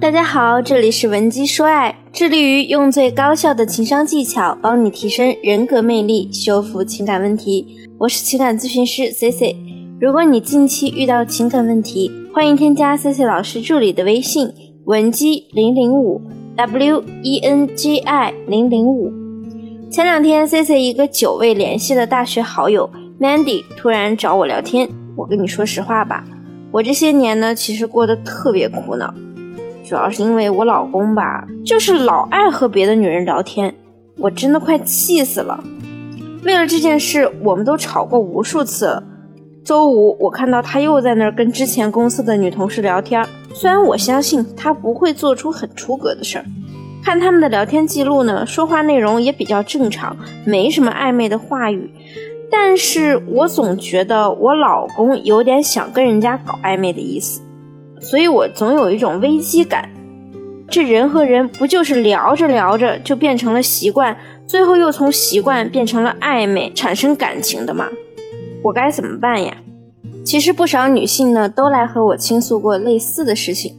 大家好，这里是文姬说爱，致力于用最高效的情商技巧帮你提升人格魅力，修复情感问题。我是情感咨询师 C C。如果你近期遇到情感问题，欢迎添加 C C 老师助理的微信文姬零零五 W E N G I 零零五。前两天 C C 一个久未联系的大学好友 Mandy 突然找我聊天，我跟你说实话吧，我这些年呢，其实过得特别苦恼。主要是因为我老公吧，就是老爱和别的女人聊天，我真的快气死了。为了这件事，我们都吵过无数次了。周五我看到他又在那儿跟之前公司的女同事聊天，虽然我相信他不会做出很出格的事儿，看他们的聊天记录呢，说话内容也比较正常，没什么暧昧的话语，但是我总觉得我老公有点想跟人家搞暧昧的意思。所以我总有一种危机感，这人和人不就是聊着聊着就变成了习惯，最后又从习惯变成了暧昧，产生感情的吗？我该怎么办呀？其实不少女性呢都来和我倾诉过类似的事情，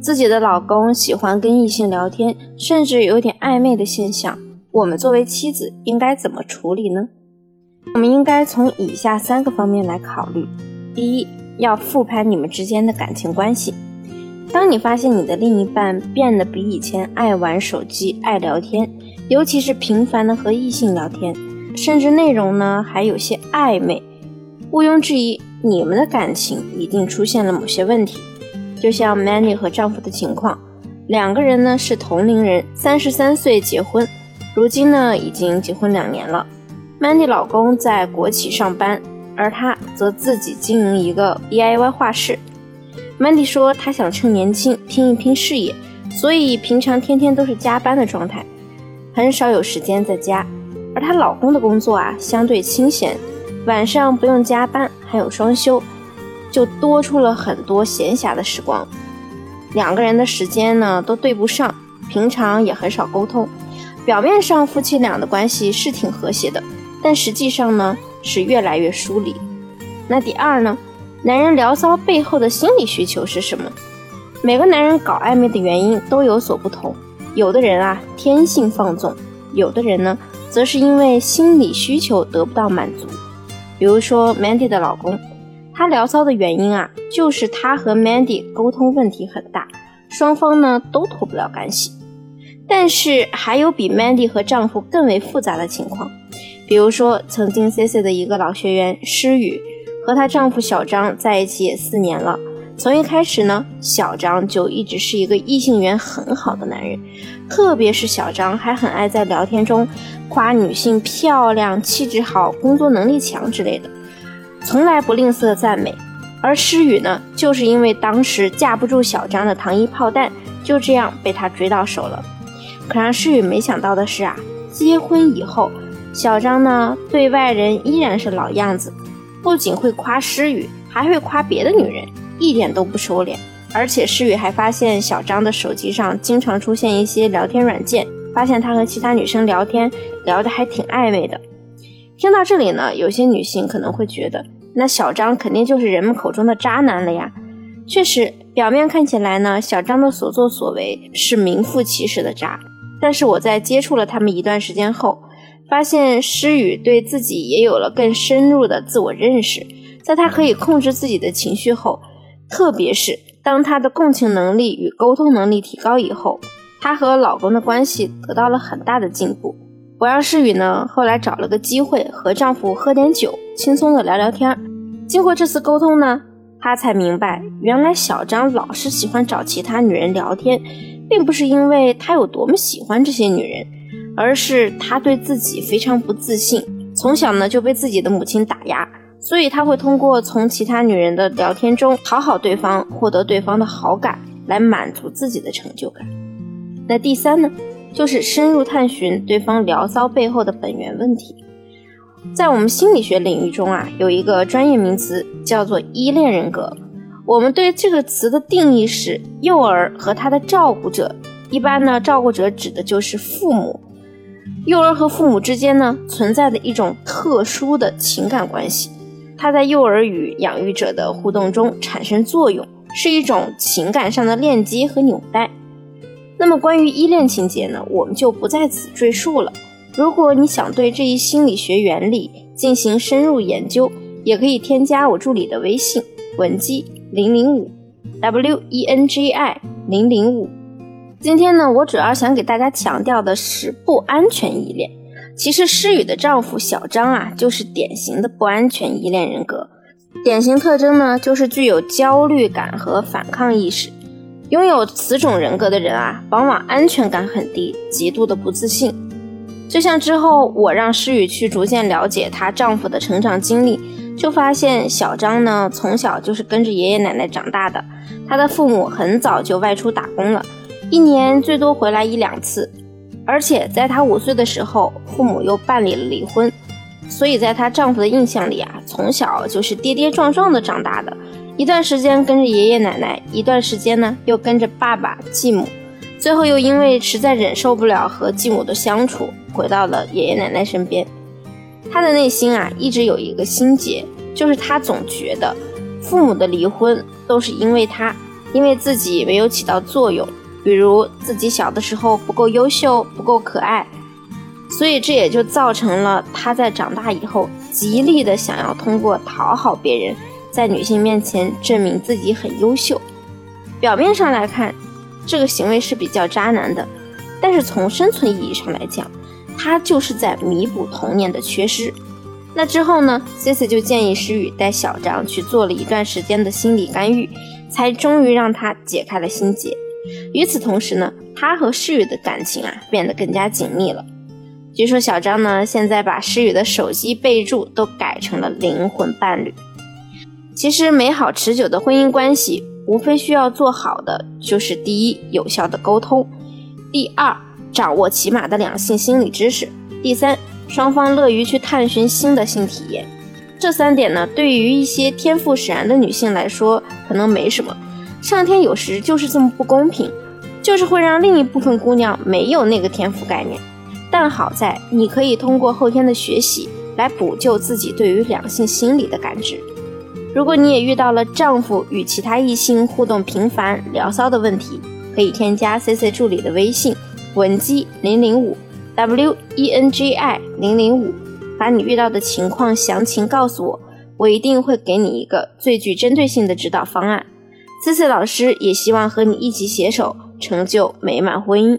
自己的老公喜欢跟异性聊天，甚至有点暧昧的现象。我们作为妻子应该怎么处理呢？我们应该从以下三个方面来考虑：第一。要复盘你们之间的感情关系。当你发现你的另一半变得比以前爱玩手机、爱聊天，尤其是频繁的和异性聊天，甚至内容呢还有些暧昧，毋庸置疑，你们的感情一定出现了某些问题。就像 Mandy 和丈夫的情况，两个人呢是同龄人，三十三岁结婚，如今呢已经结婚两年了。Mandy 老公在国企上班。而他则自己经营一个 DIY 画室。Mandy 说，她想趁年轻拼一拼事业，所以平常天天都是加班的状态，很少有时间在家。而她老公的工作啊，相对清闲，晚上不用加班，还有双休，就多出了很多闲暇的时光。两个人的时间呢，都对不上，平常也很少沟通。表面上夫妻俩的关系是挺和谐的，但实际上呢？是越来越疏离。那第二呢？男人聊骚背后的心理需求是什么？每个男人搞暧昧的原因都有所不同。有的人啊，天性放纵；有的人呢，则是因为心理需求得不到满足。比如说 Mandy 的老公，他聊骚的原因啊，就是他和 Mandy 沟通问题很大，双方呢都脱不了干系。但是还有比 Mandy 和丈夫更为复杂的情况。比如说，曾经 C C 的一个老学员诗雨，和她丈夫小张在一起也四年了。从一开始呢，小张就一直是一个异性缘很好的男人，特别是小张还很爱在聊天中夸女性漂亮、气质好、工作能力强之类的，从来不吝啬赞美。而诗雨呢，就是因为当时架不住小张的糖衣炮弹，就这样被他追到手了。可让诗雨没想到的是啊，结婚以后。小张呢，对外人依然是老样子，不仅会夸诗雨，还会夸别的女人，一点都不收敛。而且诗雨还发现小张的手机上经常出现一些聊天软件，发现他和其他女生聊天聊得还挺暧昧的。听到这里呢，有些女性可能会觉得，那小张肯定就是人们口中的渣男了呀。确实，表面看起来呢，小张的所作所为是名副其实的渣。但是我在接触了他们一段时间后，发现诗雨对自己也有了更深入的自我认识，在她可以控制自己的情绪后，特别是当她的共情能力与沟通能力提高以后，她和老公的关系得到了很大的进步。我让诗雨呢后来找了个机会和丈夫喝点酒，轻松的聊聊天。经过这次沟通呢，她才明白，原来小张老是喜欢找其他女人聊天，并不是因为他有多么喜欢这些女人。而是他对自己非常不自信，从小呢就被自己的母亲打压，所以他会通过从其他女人的聊天中讨好对方，获得对方的好感，来满足自己的成就感。那第三呢，就是深入探寻对方聊骚背后的本源问题。在我们心理学领域中啊，有一个专业名词叫做依恋人格。我们对这个词的定义是幼儿和他的照顾者，一般呢，照顾者指的就是父母。幼儿和父母之间呢，存在的一种特殊的情感关系，它在幼儿与养育者的互动中产生作用，是一种情感上的链接和纽带。那么关于依恋情节呢，我们就不在此赘述了。如果你想对这一心理学原理进行深入研究，也可以添加我助理的微信文姬零零五 w e n g i 零零五。今天呢，我主要想给大家强调的是不安全依恋。其实诗雨的丈夫小张啊，就是典型的不安全依恋人格。典型特征呢，就是具有焦虑感和反抗意识。拥有此种人格的人啊，往往安全感很低，极度的不自信。就像之后我让诗雨去逐渐了解她丈夫的成长经历。就发现小张呢，从小就是跟着爷爷奶奶长大的。他的父母很早就外出打工了，一年最多回来一两次。而且在她五岁的时候，父母又办理了离婚，所以在她丈夫的印象里啊，从小就是跌跌撞撞的长大的。一段时间跟着爷爷奶奶，一段时间呢又跟着爸爸继母，最后又因为实在忍受不了和继母的相处，回到了爷爷奶奶身边。他的内心啊，一直有一个心结，就是他总觉得父母的离婚都是因为他，因为自己没有起到作用，比如自己小的时候不够优秀、不够可爱，所以这也就造成了他在长大以后极力的想要通过讨好别人，在女性面前证明自己很优秀。表面上来看，这个行为是比较渣男的，但是从生存意义上来讲，他就是在弥补童年的缺失。那之后呢？C C 就建议诗雨带小张去做了一段时间的心理干预，才终于让他解开了心结。与此同时呢，他和诗雨的感情啊变得更加紧密了。据说小张呢现在把诗雨的手机备注都改成了灵魂伴侣。其实美好持久的婚姻关系，无非需要做好的就是第一，有效的沟通；第二。掌握起码的两性心理知识。第三，双方乐于去探寻新的性体验。这三点呢，对于一些天赋使然的女性来说，可能没什么。上天有时就是这么不公平，就是会让另一部分姑娘没有那个天赋概念。但好在你可以通过后天的学习来补救自己对于两性心理的感知。如果你也遇到了丈夫与其他异性互动频繁、聊骚的问题，可以添加 C C 助理的微信。文姬零零五，W E N G I 零零五，把你遇到的情况详情告诉我，我一定会给你一个最具针对性的指导方案。思思老师也希望和你一起携手成就美满婚姻。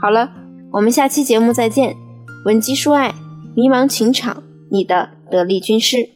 好了，我们下期节目再见。文姬说爱，迷茫情场，你的得力军师。